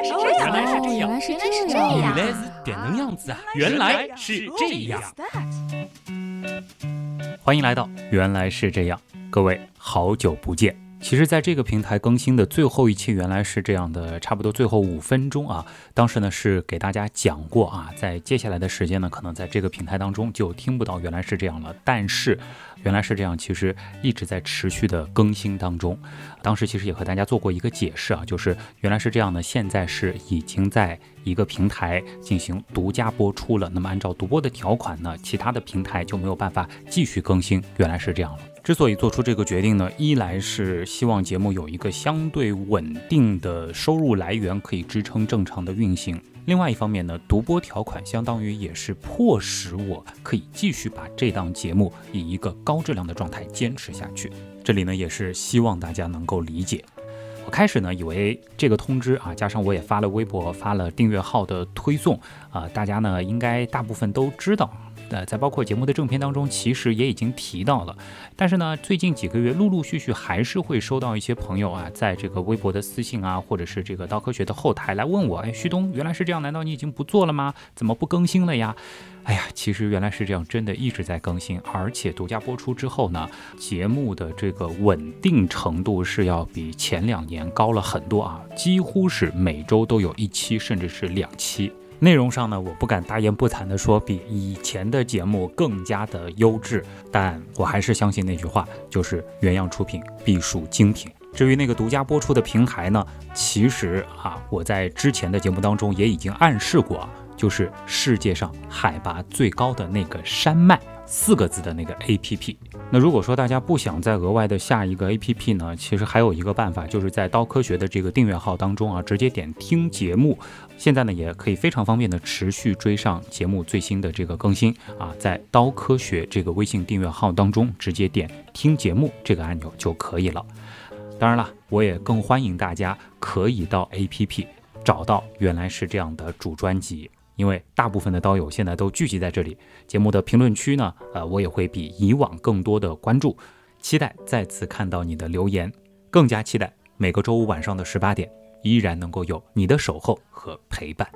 来是这样，原来是这样，原来是这这样样。原来是这样子啊！原来是这样。欢迎来到原来是这样，各位好久不见。其实，在这个平台更新的最后一期，原来是这样的，差不多最后五分钟啊。当时呢是给大家讲过啊，在接下来的时间呢，可能在这个平台当中就听不到原来是这样了。但是，原来是这样，其实一直在持续的更新当中。当时其实也和大家做过一个解释啊，就是原来是这样呢，现在是已经在一个平台进行独家播出了。那么按照独播的条款呢，其他的平台就没有办法继续更新。原来是这样了。之所以做出这个决定呢，一来是希望节目有一个相对稳定的收入来源，可以支撑正常的运行；另外一方面呢，独播条款相当于也是迫使我可以继续把这档节目以一个高质量的状态坚持下去。这里呢，也是希望大家能够理解。我开始呢，以为这个通知啊，加上我也发了微博、发了订阅号的推送啊，大家呢应该大部分都知道。呃，在包括节目的正片当中，其实也已经提到了。但是呢，最近几个月陆陆续续还是会收到一些朋友啊，在这个微博的私信啊，或者是这个刀科学的后台来问我，哎，旭东，原来是这样，难道你已经不做了吗？怎么不更新了呀？哎呀，其实原来是这样，真的一直在更新，而且独家播出之后呢，节目的这个稳定程度是要比前两年高了很多啊，几乎是每周都有一期，甚至是两期。内容上呢，我不敢大言不惭地说比以前的节目更加的优质，但我还是相信那句话，就是原样出品必属精品。至于那个独家播出的平台呢，其实啊，我在之前的节目当中也已经暗示过，就是世界上海拔最高的那个山脉四个字的那个 APP。那如果说大家不想再额外的下一个 APP 呢，其实还有一个办法，就是在刀科学的这个订阅号当中啊，直接点听节目。现在呢，也可以非常方便的持续追上节目最新的这个更新啊，在刀科学这个微信订阅号当中，直接点听节目这个按钮就可以了。当然了，我也更欢迎大家可以到 APP 找到原来是这样的主专辑，因为大部分的刀友现在都聚集在这里。节目的评论区呢，呃，我也会比以往更多的关注，期待再次看到你的留言，更加期待每个周五晚上的十八点。依然能够有你的守候和陪伴。